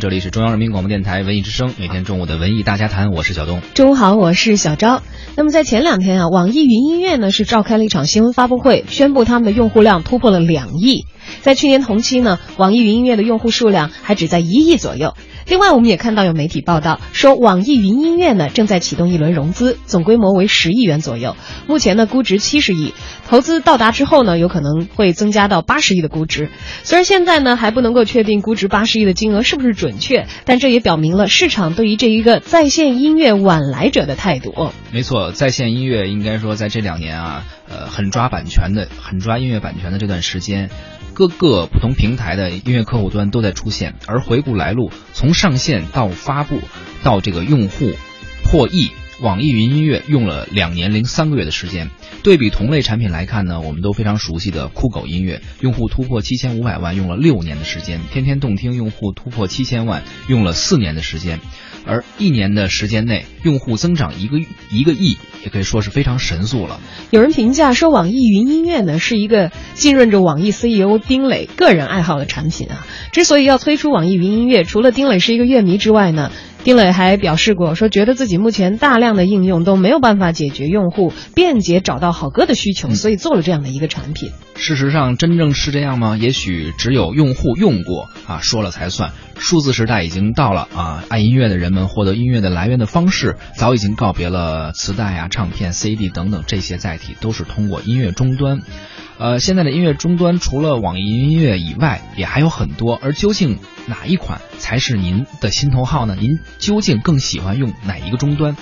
这里是中央人民广播电台文艺之声，每天中午的文艺大家谈，我是小东。中午好，我是小昭。那么在前两天啊，网易云音乐呢是召开了一场新闻发布会，宣布他们的用户量突破了两亿。在去年同期呢，网易云音乐的用户数量还只在一亿左右。另外，我们也看到有媒体报道说，网易云音乐呢正在启动一轮融资，总规模为十亿元左右。目前呢估值七十亿，投资到达之后呢，有可能会增加到八十亿的估值。虽然现在呢还不能够确定估值八十亿的金额是不是准确，但这也表明了市场对于这一个在线音乐晚来者的态度。没错，在线音乐应该说在这两年啊，呃，狠抓版权的，狠抓音乐版权的这段时间。各个不同平台的音乐客户端都在出现，而回顾来路，从上线到发布到这个用户破亿，网易云音乐用了两年零三个月的时间。对比同类产品来看呢，我们都非常熟悉的酷狗音乐，用户突破七千五百万用了六年的时间；天天动听用户突破七千万用了四年的时间。而一年的时间内，用户增长一个一个亿，也可以说是非常神速了。有人评价说，网易云音乐呢是一个浸润着网易 CEO 丁磊个人爱好的产品啊。之所以要推出网易云音乐，除了丁磊是一个乐迷之外呢，丁磊还表示过，说觉得自己目前大量的应用都没有办法解决用户便捷找到好歌的需求，所以做了这样的一个产品。事实上，真正是这样吗？也许只有用户用过啊，说了才算。数字时代已经到了啊，爱音乐的人们获得音乐的来源的方式早已经告别了磁带啊、唱片、CD 等等这些载体，都是通过音乐终端。呃，现在的音乐终端除了网易音乐以外，也还有很多。而究竟哪一款才是您的心头号呢？您究竟更喜欢用哪一个终端？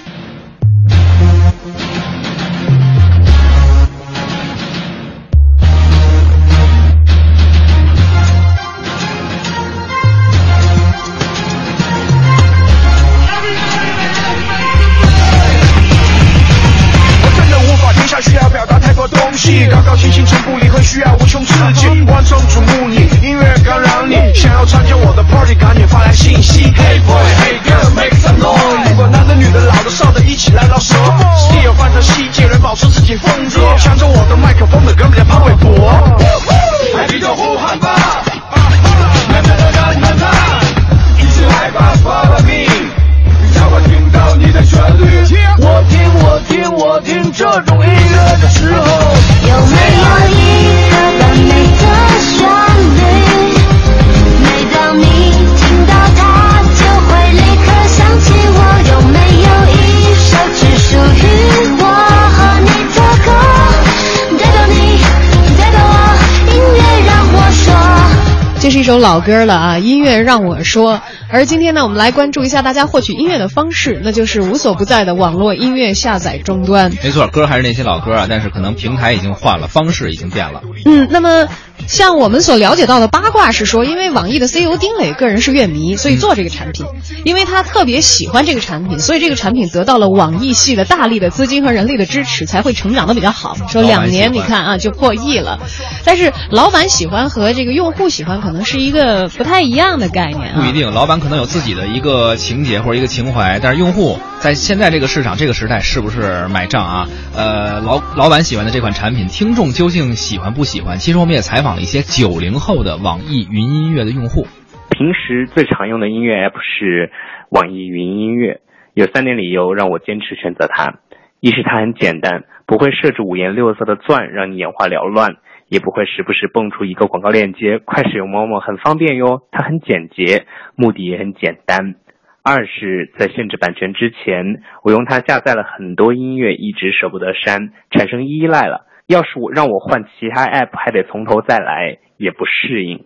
这是一首老歌了啊！音乐让我说。而今天呢，我们来关注一下大家获取音乐的方式，那就是无所不在的网络音乐下载终端。没错，歌还是那些老歌啊，但是可能平台已经换了，方式已经变了。嗯，那么。像我们所了解到的八卦是说，因为网易的 CEO 丁磊个人是乐迷，所以做这个产品，因为他特别喜欢这个产品，所以这个产品得到了网易系的大力的资金和人力的支持，才会成长的比较好。说两年你看啊就破亿了，但是老板喜欢和这个用户喜欢可能是一个不太一样的概念。不一定，老板可能有自己的一个情节或者一个情怀，但是用户在现在这个市场这个时代是不是买账啊？呃，老老板喜欢的这款产品，听众究竟喜欢不喜欢？其实我们也采访了一些九零后的网易云音乐的用户。平时最常用的音乐 app 是网易云音乐，有三点理由让我坚持选择它：一是它很简单，不会设置五颜六色的钻让你眼花缭乱，也不会时不时蹦出一个广告链接。快使用某某很方便哟，它很简洁，目的也很简单。二是，在限制版权之前，我用它下载了很多音乐，一直舍不得删，产生依赖了。要是我让我换其他 app，还得从头再来，也不适应。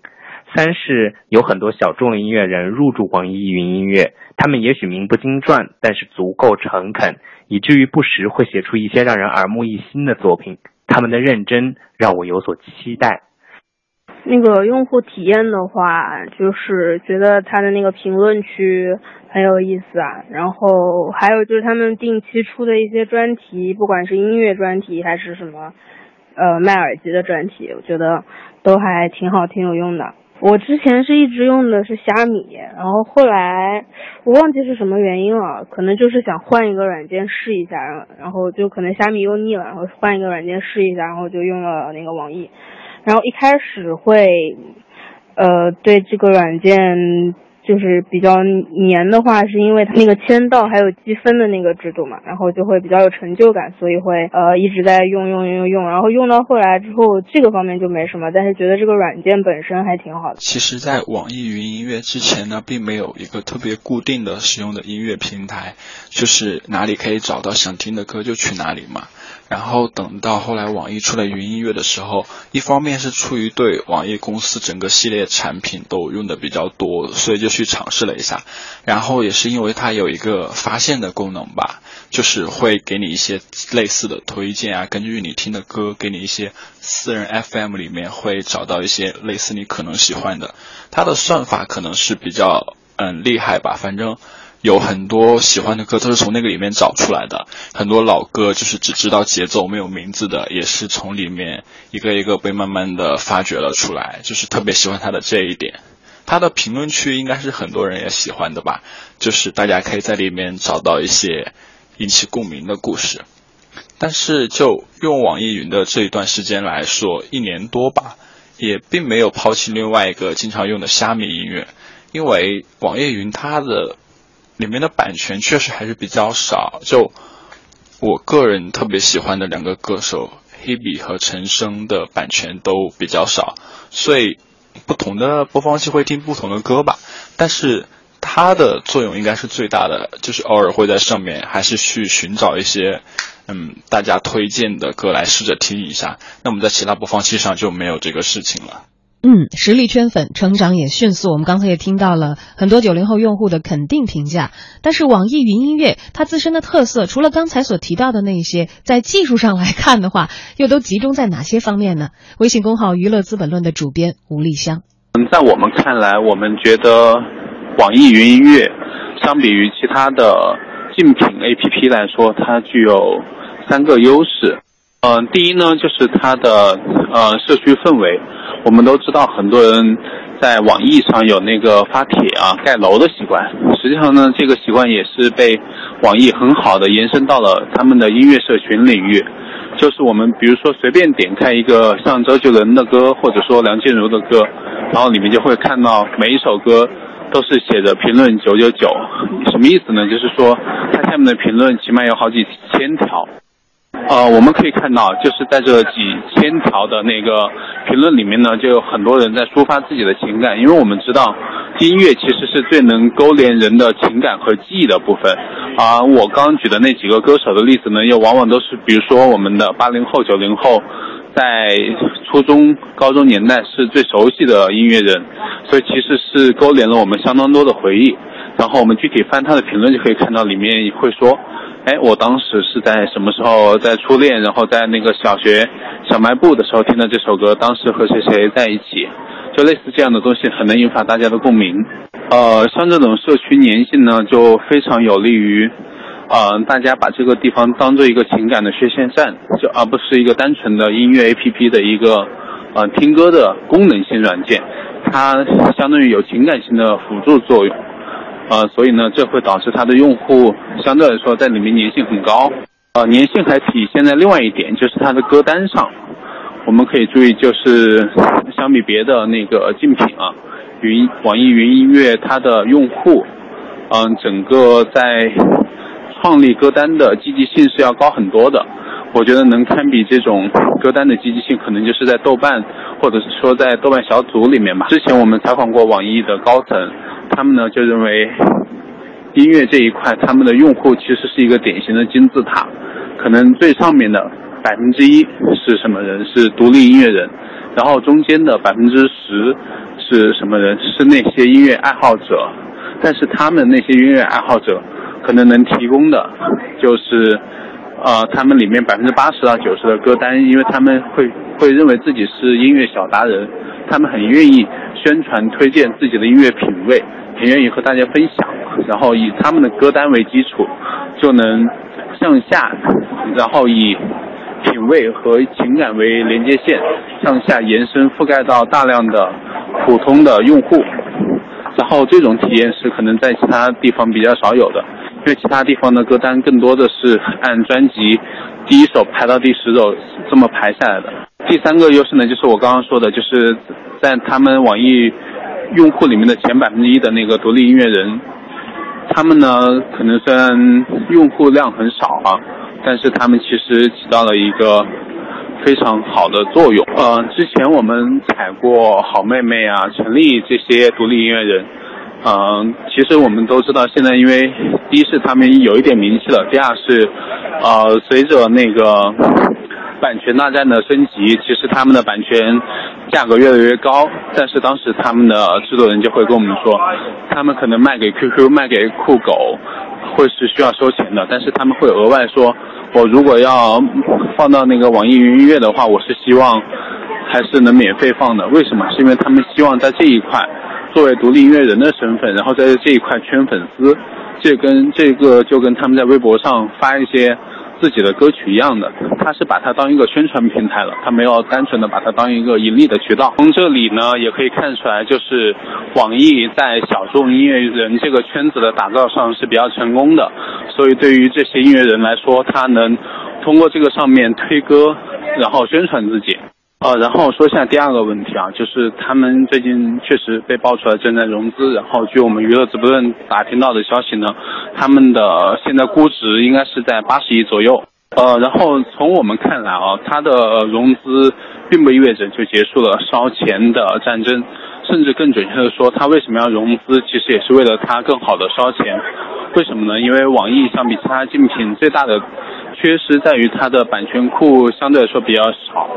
三是有很多小众音乐人入驻网易云音乐，他们也许名不经传，但是足够诚恳，以至于不时会写出一些让人耳目一新的作品。他们的认真让我有所期待。那个用户体验的话，就是觉得他的那个评论区。很有意思啊，然后还有就是他们定期出的一些专题，不管是音乐专题还是什么，呃，卖耳机的专题，我觉得都还挺好，挺有用的。我之前是一直用的是虾米，然后后来我忘记是什么原因了，可能就是想换一个软件试一下，然后就可能虾米用腻了，然后换一个软件试一下，然后就用了那个网易。然后一开始会，呃，对这个软件。就是比较黏的话，是因为它那个签到还有积分的那个制度嘛，然后就会比较有成就感，所以会呃一直在用用用用，然后用到后来之后，这个方面就没什么，但是觉得这个软件本身还挺好的。其实，在网易云音乐之前呢，并没有一个特别固定的使用的音乐平台，就是哪里可以找到想听的歌就去哪里嘛。然后等到后来网易出了云音乐的时候，一方面是出于对网易公司整个系列产品都用的比较多，所以就去尝试了一下。然后也是因为它有一个发现的功能吧，就是会给你一些类似的推荐啊，根据你听的歌，给你一些私人 FM 里面会找到一些类似你可能喜欢的。它的算法可能是比较嗯厉害吧，反正。有很多喜欢的歌都是从那个里面找出来的，很多老歌就是只知道节奏没有名字的，也是从里面一个一个被慢慢的发掘了出来，就是特别喜欢他的这一点。他的评论区应该是很多人也喜欢的吧，就是大家可以在里面找到一些引起共鸣的故事。但是就用网易云的这一段时间来说，一年多吧，也并没有抛弃另外一个经常用的虾米音乐，因为网易云它的。里面的版权确实还是比较少，就我个人特别喜欢的两个歌手黑笔和陈升的版权都比较少，所以不同的播放器会听不同的歌吧。但是它的作用应该是最大的，就是偶尔会在上面还是去寻找一些嗯大家推荐的歌来试着听一下。那我们在其他播放器上就没有这个事情了。嗯，实力圈粉，成长也迅速。我们刚才也听到了很多九零后用户的肯定评价。但是网易云音乐它自身的特色，除了刚才所提到的那些，在技术上来看的话，又都集中在哪些方面呢？微信公号娱乐资本论的主编吴丽香。嗯，在我们看来，我们觉得网易云音乐相比于其他的竞品 APP 来说，它具有三个优势。嗯，第一呢，就是它的呃社区氛围。我们都知道，很多人在网易上有那个发帖啊、盖楼的习惯。实际上呢，这个习惯也是被网易很好的延伸到了他们的音乐社群领域。就是我们比如说随便点开一个像周杰伦的歌，或者说梁静茹的歌，然后里面就会看到每一首歌都是写着评论九九九，什么意思呢？就是说它下面的评论起码有好几千条。呃，我们可以看到，就是在这几千条的那个评论里面呢，就有很多人在抒发自己的情感。因为我们知道，音乐其实是最能勾连人的情感和记忆的部分。而我刚举的那几个歌手的例子呢，又往往都是，比如说我们的八零后、九零后，在初中、高中年代是最熟悉的音乐人，所以其实是勾连了我们相当多的回忆。然后我们具体翻他的评论，就可以看到里面会说。哎，我当时是在什么时候在初恋，然后在那个小学小卖部的时候听的这首歌，当时和谁谁在一起，就类似这样的东西，很能引发大家的共鸣。呃，像这种社区粘性呢，就非常有利于，呃，大家把这个地方当做一个情感的血线站，就而不是一个单纯的音乐 APP 的一个呃听歌的功能性软件，它相当于有情感性的辅助作用。呃，所以呢，这会导致它的用户相对来说在里面粘性很高。呃，粘性还体现在另外一点，就是它的歌单上，我们可以注意，就是相比别的那个竞品啊，云网易云音乐它的用户，嗯，整个在创立歌单的积极性是要高很多的。我觉得能堪比这种歌单的积极性，可能就是在豆瓣，或者是说在豆瓣小组里面吧。之前我们采访过网易的高层。他们呢就认为，音乐这一块，他们的用户其实是一个典型的金字塔，可能最上面的百分之一是什么人？是独立音乐人，然后中间的百分之十是什么人？是那些音乐爱好者，但是他们那些音乐爱好者，可能能提供的，就是，呃，他们里面百分之八十到九十的歌单，因为他们会会认为自己是音乐小达人，他们很愿意。宣传推荐自己的音乐品味，很愿意和大家分享，然后以他们的歌单为基础，就能向下，然后以品味和情感为连接线，向下延伸覆盖到大量的普通的用户，然后这种体验是可能在其他地方比较少有的。因为其他地方的歌单更多的是按专辑第一首排到第十首这么排下来的。第三个优势呢，就是我刚刚说的，就是在他们网易用户里面的前百分之一的那个独立音乐人，他们呢可能虽然用户量很少啊，但是他们其实起到了一个非常好的作用。呃，之前我们采过好妹妹啊、陈粒这些独立音乐人。嗯，其实我们都知道，现在因为第一是他们有一点名气了，第二是，呃，随着那个版权大战的升级，其实他们的版权价格越来越高。但是当时他们的制作人就会跟我们说，他们可能卖给 QQ、卖给酷狗，会是需要收钱的。但是他们会额外说，我如果要放到那个网易云音乐的话，我是希望还是能免费放的。为什么？是因为他们希望在这一块。作为独立音乐人的身份，然后在这一块圈粉丝，这跟这个就跟他们在微博上发一些自己的歌曲一样的，他是把它当一个宣传平台了，他没有单纯的把它当一个盈利的渠道。从这里呢，也可以看出来，就是网易在小众音乐人这个圈子的打造上是比较成功的，所以对于这些音乐人来说，他能通过这个上面推歌，然后宣传自己。呃，然后说一下第二个问题啊，就是他们最近确实被爆出来正在融资，然后据我们娱乐直播间打听到的消息呢，他们的现在估值应该是在八十亿左右。呃，然后从我们看来啊，它的融资并不意味着就结束了烧钱的战争，甚至更准确的说，它为什么要融资，其实也是为了它更好的烧钱。为什么呢？因为网易相比其他竞品最大的缺失在于它的版权库相对来说比较少。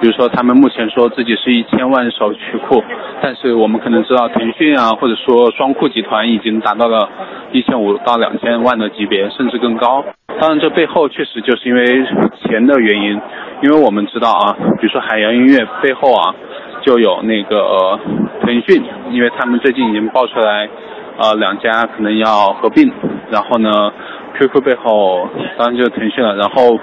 比如说，他们目前说自己是一千万首曲库，但是我们可能知道腾讯啊，或者说双库集团已经达到了一千五到两千万的级别，甚至更高。当然，这背后确实就是因为钱的原因，因为我们知道啊，比如说海洋音乐背后啊，就有那个腾讯，因为他们最近已经爆出来，呃，两家可能要合并，然后呢，QQ 背后当然就是腾讯了，然后。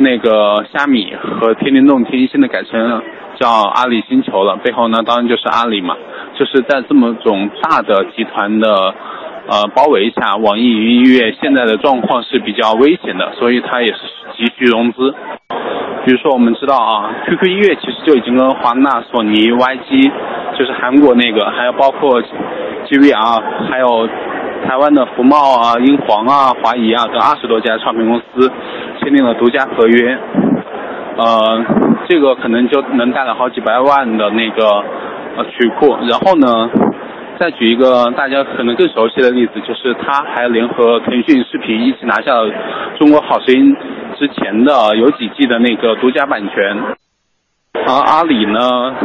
那个虾米和天天动听现在改成叫阿里星球了，背后呢当然就是阿里嘛，就是在这么种大的集团的呃包围下，网易云音乐现在的状况是比较危险的，所以它也是急需融资。比如说我们知道啊，QQ 音乐其实就已经跟华纳、索尼、YG，就是韩国那个，还有包括 GVR，还有。台湾的福茂啊、英皇啊、华谊啊等二十多家唱片公司签订了独家合约，呃，这个可能就能带来好几百万的那个呃曲库。然后呢，再举一个大家可能更熟悉的例子，就是他还联合腾讯视频一起拿下了《中国好声音》之前的有几季的那个独家版权。而阿里呢，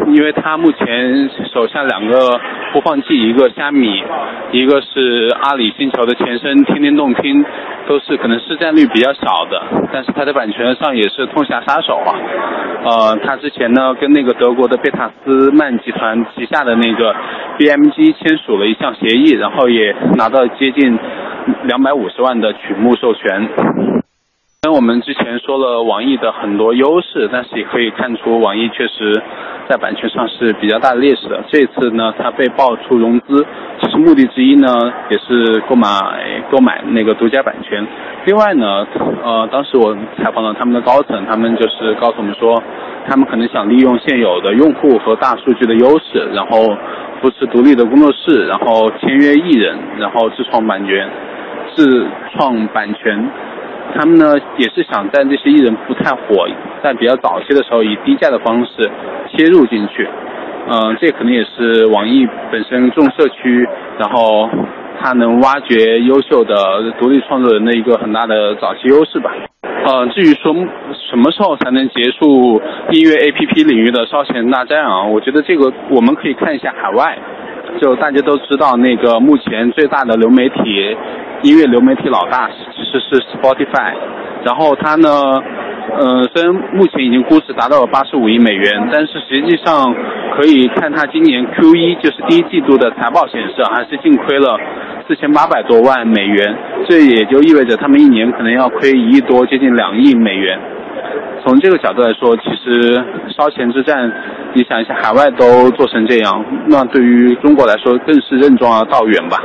因为他目前手下两个播放器，一个虾米，一个是阿里星球的前身天天动听，都是可能市占率比较小的，但是它的版权上也是痛下杀手啊。呃，它之前呢跟那个德国的贝塔斯曼集团旗下的那个 BMG 签署了一项协议，然后也拿到接近两百五十万的曲目授权。我们之前说了网易的很多优势，但是也可以看出网易确实在版权上是比较大的劣势的。这次呢，它被爆出融资，其实目的之一呢，也是购买购买那个独家版权。另外呢，呃，当时我采访了他们的高层，他们就是告诉我们说，他们可能想利用现有的用户和大数据的优势，然后扶持独立的工作室，然后签约艺人，然后自创版权，自创版权。他们呢也是想在那些艺人不太火，在比较早期的时候以低价的方式切入进去，嗯，这可能也是网易本身重社区，然后它能挖掘优秀的独立创作人的一个很大的早期优势吧。呃，至于说什么时候才能结束音乐 APP 领域的烧钱大战啊？我觉得这个我们可以看一下海外，就大家都知道那个目前最大的流媒体。音乐流媒体老大其实是 Spotify，然后它呢，呃，虽然目前已经估值达到了八十五亿美元，但是实际上可以看它今年 Q 一就是第一季度的财报显示，还是净亏了四千八百多万美元，这也就意味着他们一年可能要亏一亿多，接近两亿美元。从这个角度来说，其实烧钱之战，你想一下，海外都做成这样，那对于中国来说更是任重而道远吧。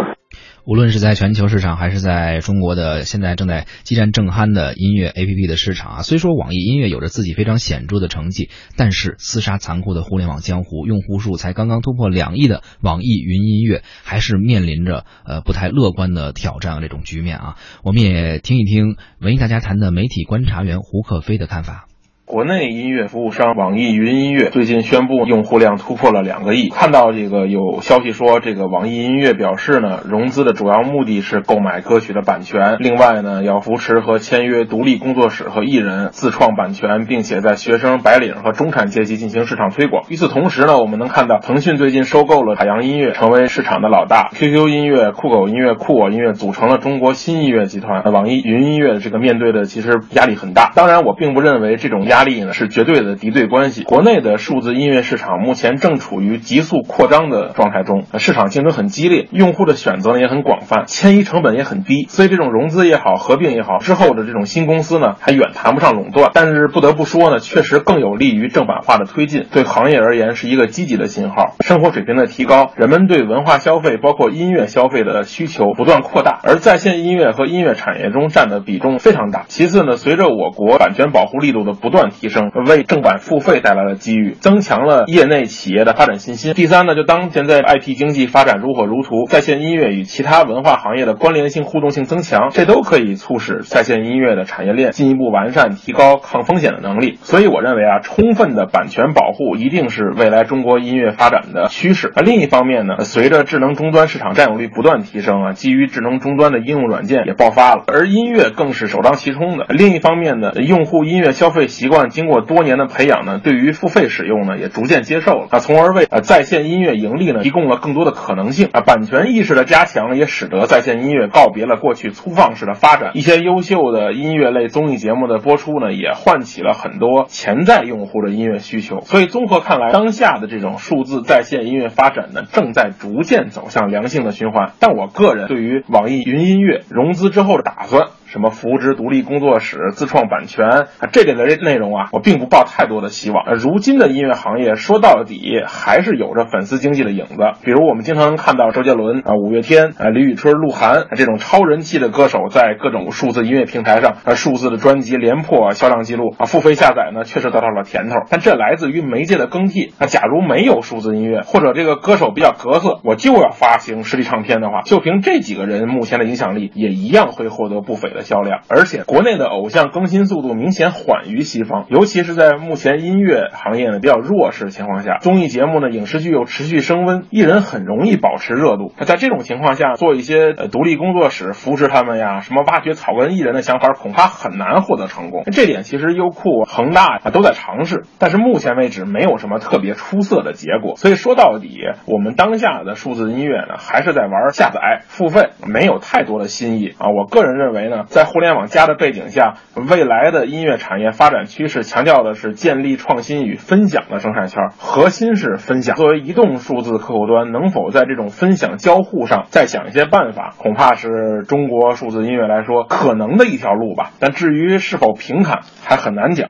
无论是在全球市场，还是在中国的现在正在激战正酣的音乐 APP 的市场啊，虽说网易音乐有着自己非常显著的成绩，但是厮杀残酷的互联网江湖，用户数才刚刚突破两亿的网易云音乐，还是面临着呃不太乐观的挑战这种局面啊。我们也听一听文艺大家谈的媒体观察员胡克飞的看法。国内音乐服务商网易云音乐最近宣布用户量突破了两个亿。看到这个有消息说，这个网易音乐表示呢，融资的主要目的是购买歌曲的版权，另外呢，要扶持和签约独立工作室和艺人自创版权，并且在学生、白领和中产阶级进行市场推广。与此同时呢，我们能看到腾讯最近收购了海洋音乐，成为市场的老大。QQ 音乐、酷狗音乐、酷我音乐组成了中国新音乐集团。网易云音乐这个面对的其实压力很大。当然，我并不认为这种压。压力呢是绝对的敌对关系。国内的数字音乐市场目前正处于急速扩张的状态中，市场竞争很激烈，用户的选择呢也很广泛，迁移成本也很低。所以这种融资也好，合并也好，之后的这种新公司呢还远谈不上垄断。但是不得不说呢，确实更有利于正版化的推进，对行业而言是一个积极的信号。生活水平的提高，人们对文化消费，包括音乐消费的需求不断扩大，而在线音乐和音乐产业中占的比重非常大。其次呢，随着我国版权保护力度的不断。提升为正版付费带来了机遇，增强了业内企业的发展信心。第三呢，就当前在 IP 经济发展如火如荼，在线音乐与其他文化行业的关联性、互动性增强，这都可以促使在线音乐的产业链进一步完善，提高抗风险的能力。所以我认为啊，充分的版权保护一定是未来中国音乐发展的趋势。而另一方面呢，随着智能终端市场占有率不断提升啊，基于智能终端的应用软件也爆发了，而音乐更是首当其冲的。另一方面呢，用户音乐消费习惯。经过多年的培养呢，对于付费使用呢也逐渐接受了那，从而为呃在线音乐盈利呢提供了更多的可能性啊。版权意识的加强也使得在线音乐告别了过去粗放式的发展，一些优秀的音乐类综艺节目的播出呢，也唤起了很多潜在用户的音乐需求。所以综合看来，当下的这种数字在线音乐发展呢，正在逐渐走向良性的循环。但我个人对于网易云音乐融资之后的打算。什么扶植独立工作室、自创版权啊，这类的内容啊，我并不抱太多的希望。如今的音乐行业说到底还是有着粉丝经济的影子。比如我们经常能看到周杰伦啊、五月天啊、李宇春、鹿晗这种超人气的歌手，在各种数字音乐平台上啊，数字的专辑连破销量记录啊，付费下载呢确实得到了甜头。但这来自于媒介的更替啊。假如没有数字音乐，或者这个歌手比较格色，我就要发行实体唱片的话，就凭这几个人目前的影响力，也一样会获得不菲的。的销量，而且国内的偶像更新速度明显缓于西方，尤其是在目前音乐行业呢比较弱势情况下，综艺节目呢、影视剧又持续升温，艺人很容易保持热度。那在这种情况下，做一些呃独立工作室扶持他们呀，什么挖掘草根艺人的想法，恐怕很难获得成功。这点其实优酷、恒大啊都在尝试，但是目前为止没有什么特别出色的结果。所以说到底，我们当下的数字音乐呢，还是在玩下载付费，没有太多的新意啊。我个人认为呢。在互联网加的背景下，未来的音乐产业发展趋势强调的是建立创新与分享的生态圈，核心是分享。作为移动数字客户端，能否在这种分享交互上再想一些办法，恐怕是中国数字音乐来说可能的一条路吧。但至于是否平坦，还很难讲。